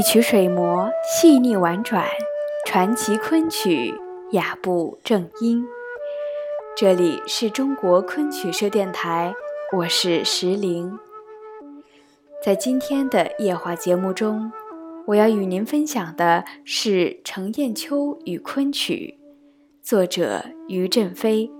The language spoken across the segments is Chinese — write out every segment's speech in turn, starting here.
一曲水磨细腻婉转，传奇昆曲雅步正音。这里是中国昆曲社电台，我是石玲。在今天的夜话节目中，我要与您分享的是程砚秋与昆曲，作者于振飞。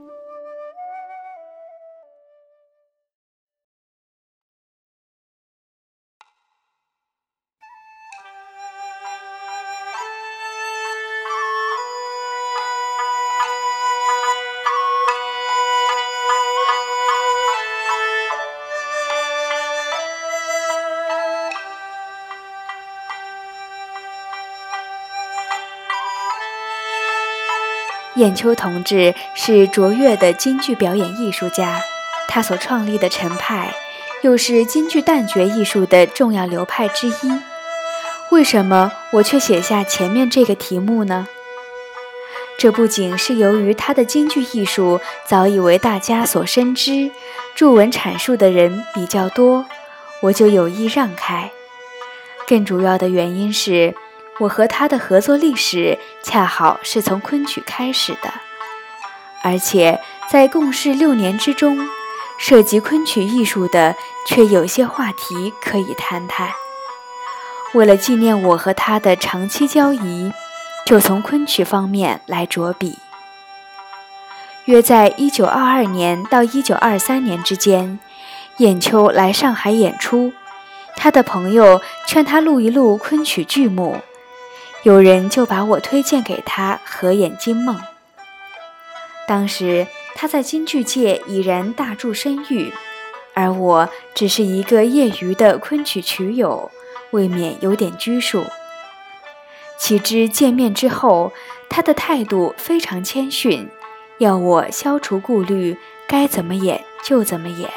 砚秋同志是卓越的京剧表演艺术家，他所创立的陈派，又是京剧旦角艺术的重要流派之一。为什么我却写下前面这个题目呢？这不仅是由于他的京剧艺术早已为大家所深知，著文阐述的人比较多，我就有意让开。更主要的原因是。我和他的合作历史恰好是从昆曲开始的，而且在共事六年之中，涉及昆曲艺术的却有些话题可以谈谈。为了纪念我和他的长期交谊，就从昆曲方面来着笔。约在1922年到1923年之间，砚秋来上海演出，他的朋友劝他录一录昆曲剧目。有人就把我推荐给他合演《金梦》。当时他在京剧界已然大著声誉，而我只是一个业余的昆曲曲友，未免有点拘束。岂知见面之后，他的态度非常谦逊，要我消除顾虑，该怎么演就怎么演。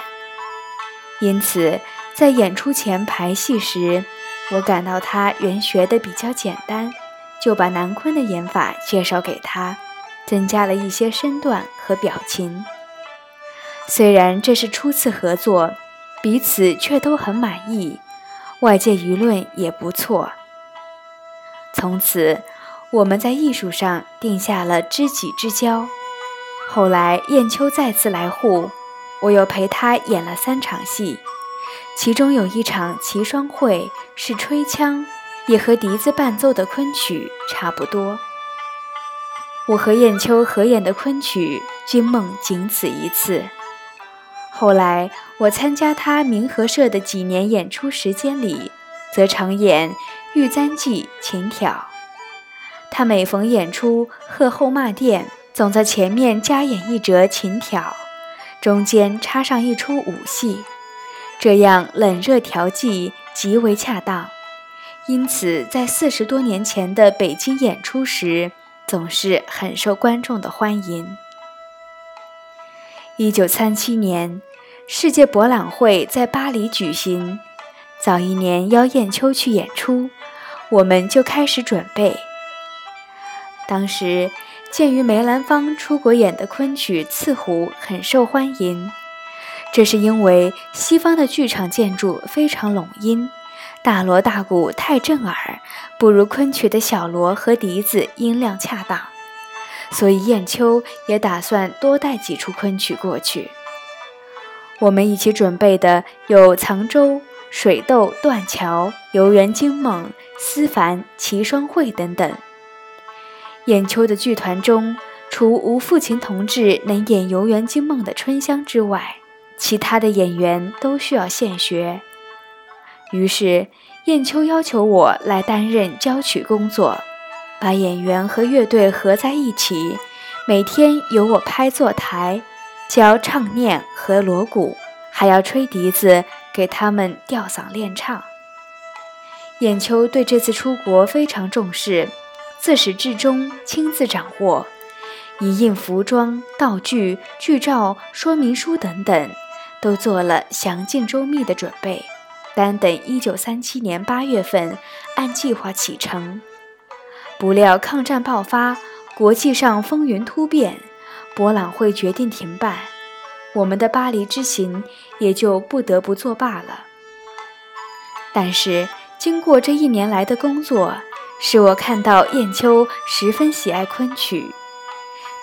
因此，在演出前排戏时，我感到他原学的比较简单，就把南昆的演法介绍给他，增加了一些身段和表情。虽然这是初次合作，彼此却都很满意，外界舆论也不错。从此，我们在艺术上定下了知己之交。后来燕秋再次来沪，我又陪他演了三场戏。其中有一场齐双会是吹腔，也和笛子伴奏的昆曲差不多。我和燕秋合演的昆曲《君梦》仅此一次。后来我参加他明和社的几年演出时间里，则常演《玉簪记》《琴挑》。他每逢演出贺后骂殿，总在前面加演一折《琴挑》，中间插上一出武戏。这样冷热调剂极为恰当，因此在四十多年前的北京演出时，总是很受观众的欢迎。一九三七年，世界博览会在巴黎举行，早一年邀雁秋去演出，我们就开始准备。当时鉴于梅兰芳出国演的昆曲《刺虎》很受欢迎。这是因为西方的剧场建筑非常拢音，大锣大鼓太震耳，不如昆曲的小锣和笛子音量恰当，所以燕秋也打算多带几出昆曲过去。我们一起准备的有《藏州》《水斗》《断桥》《游园惊梦》《思凡》《齐双会》等等。燕秋的剧团中，除吴富琴同志能演《游园惊梦》的春香之外，其他的演员都需要现学，于是燕秋要求我来担任教曲工作，把演员和乐队合在一起，每天由我拍坐台，教唱念和锣鼓，还要吹笛子给他们吊嗓练唱。燕秋对这次出国非常重视，自始至终亲自掌握，以印服装、道具、剧照、说明书等等。都做了详尽周密的准备，单等一九三七年八月份按计划启程。不料抗战爆发，国际上风云突变，博览会决定停办，我们的巴黎之行也就不得不作罢了。但是经过这一年来的工作，使我看到燕秋十分喜爱昆曲。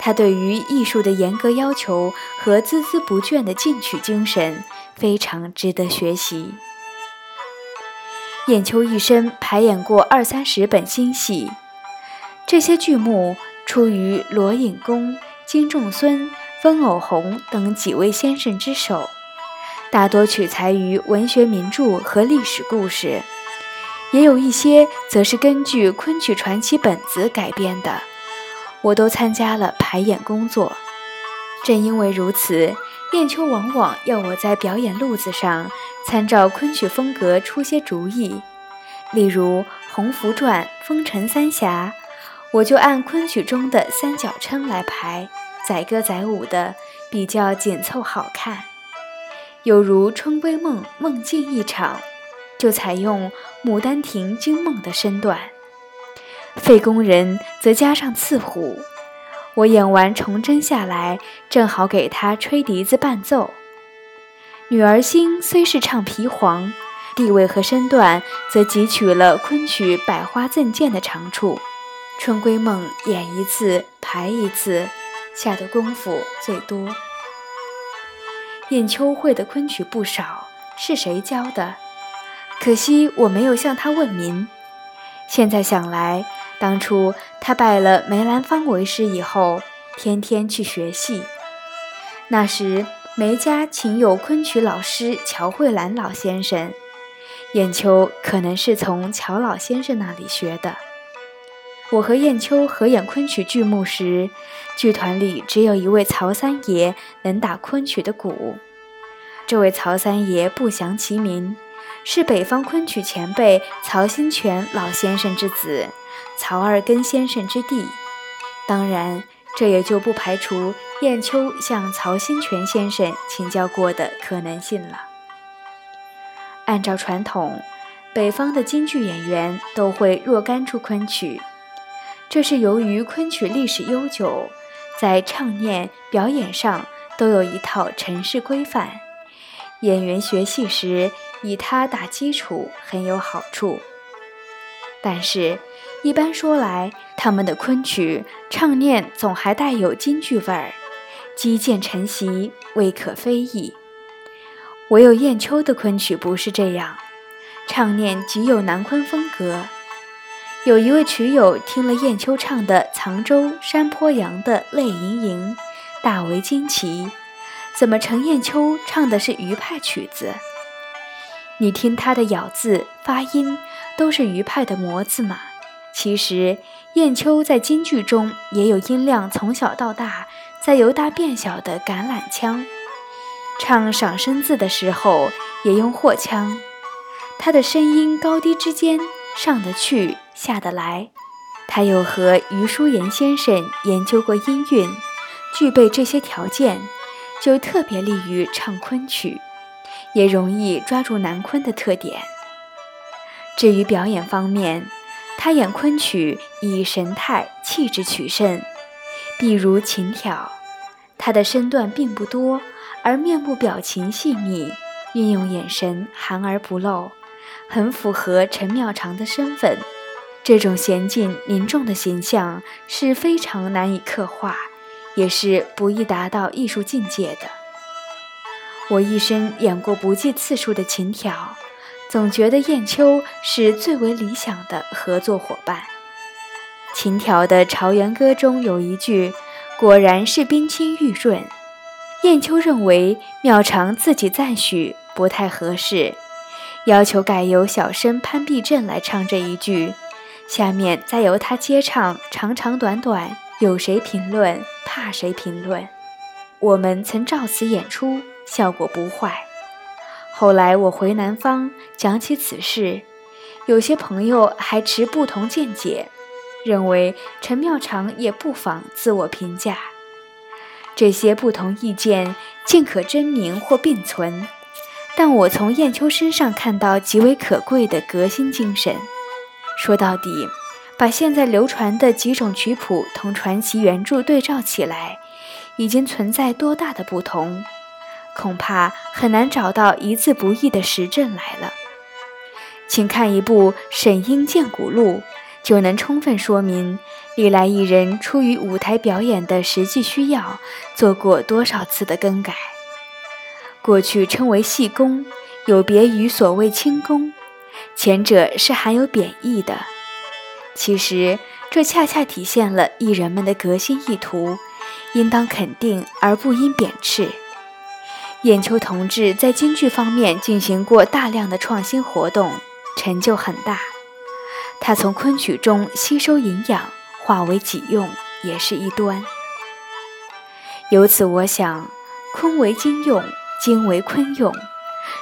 他对于艺术的严格要求和孜孜不倦的进取精神，非常值得学习。燕秋一生排演过二三十本新戏，这些剧目出于罗隐公、金仲孙、温藕红等几位先生之手，大多取材于文学名著和历史故事，也有一些则是根据昆曲传奇本子改编的。我都参加了排演工作，正因为如此，燕秋往往要我在表演路子上参照昆曲风格出些主意。例如《红拂传》《风尘三侠》，我就按昆曲中的三角撑来排，载歌载舞的，比较紧凑好看。有如《春闺梦》梦境一场，就采用《牡丹亭》惊梦的身段。费工人则加上刺虎，我演完重针下来，正好给他吹笛子伴奏。女儿心虽是唱皮黄，地位和身段则汲取了昆曲百花赠剑的长处。春闺梦演一次排一次，下的功夫最多。燕秋会的昆曲不少，是谁教的？可惜我没有向他问名。现在想来。当初他拜了梅兰芳为师以后，天天去学戏。那时梅家请有昆曲老师乔慧兰老先生，燕秋可能是从乔老先生那里学的。我和燕秋合演昆曲剧目时，剧团里只有一位曹三爷能打昆曲的鼓。这位曹三爷不详其名，是北方昆曲前辈曹新泉老先生之子。曹二根先生之弟，当然，这也就不排除燕秋向曹新泉先生请教过的可能性了。按照传统，北方的京剧演员都会若干出昆曲，这是由于昆曲历史悠久，在唱念表演上都有一套程式规范，演员学戏时以它打基础很有好处。但是，一般说来，他们的昆曲唱念总还带有京剧味儿，积渐成习，未可非议。唯有燕秋的昆曲不是这样，唱念极有南昆风格。有一位曲友听了燕秋唱的《藏州山坡羊》的泪盈盈，大为惊奇：怎么程砚秋唱的是余派曲子？你听他的咬字发音。都是余派的模子嘛。其实燕秋在京剧中也有音量从小到大在由大变小的橄榄腔，唱赏声字的时候也用货腔，他的声音高低之间上得去下得来。他又和余叔岩先生研究过音韵，具备这些条件，就特别利于唱昆曲，也容易抓住南昆的特点。至于表演方面，他演昆曲以神态气质取胜，比如《琴挑》，他的身段并不多，而面部表情细腻，运用眼神含而不露，很符合陈妙长的身份。这种娴静凝重的形象是非常难以刻画，也是不易达到艺术境界的。我一生演过不计次数的《琴条》。总觉得燕秋是最为理想的合作伙伴。秦条的《朝元歌》中有一句，果然是冰清玉润。燕秋认为妙长自己赞许不太合适，要求改由小生潘必正来唱这一句，下面再由他接唱长长短短，有谁评论？怕谁评论？我们曾照此演出，效果不坏。后来我回南方讲起此事，有些朋友还持不同见解，认为陈妙长也不妨自我评价。这些不同意见尽可真名或并存，但我从燕秋身上看到极为可贵的革新精神。说到底，把现在流传的几种曲谱同传奇原著对照起来，已经存在多大的不同？恐怕很难找到一字不易的实证来了。请看一部《沈英鉴古录》，就能充分说明历来艺人出于舞台表演的实际需要，做过多少次的更改。过去称为戏功，有别于所谓轻功，前者是含有贬义的。其实，这恰恰体现了艺人们的革新意图，应当肯定而不应贬斥。眼秋同志在京剧方面进行过大量的创新活动。成就很大，他从昆曲中吸收营养，化为己用，也是一端。由此，我想，昆为京用，京为昆用，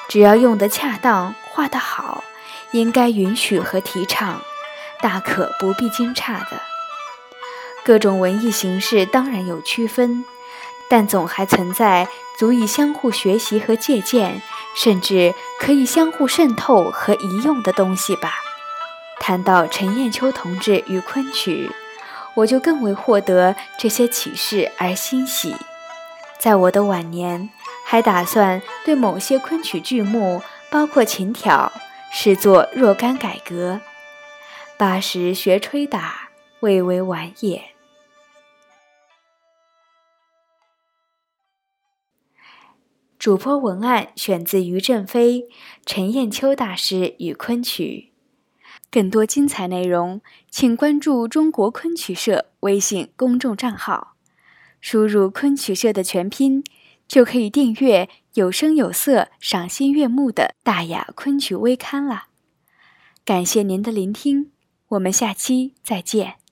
只要用得恰当，画得好，应该允许和提倡，大可不必惊诧的。各种文艺形式当然有区分，但总还存在足以相互学习和借鉴。甚至可以相互渗透和移用的东西吧。谈到陈砚秋同志与昆曲，我就更为获得这些启示而欣喜。在我的晚年，还打算对某些昆曲剧目，包括琴挑，视作若干改革。八十学吹打，未为晚也。主播文案选自于正飞《陈砚秋大师与昆曲》，更多精彩内容，请关注中国昆曲社微信公众账号，输入“昆曲社”的全拼，就可以订阅有声有色、赏心悦目的大雅昆曲微刊了。感谢您的聆听，我们下期再见。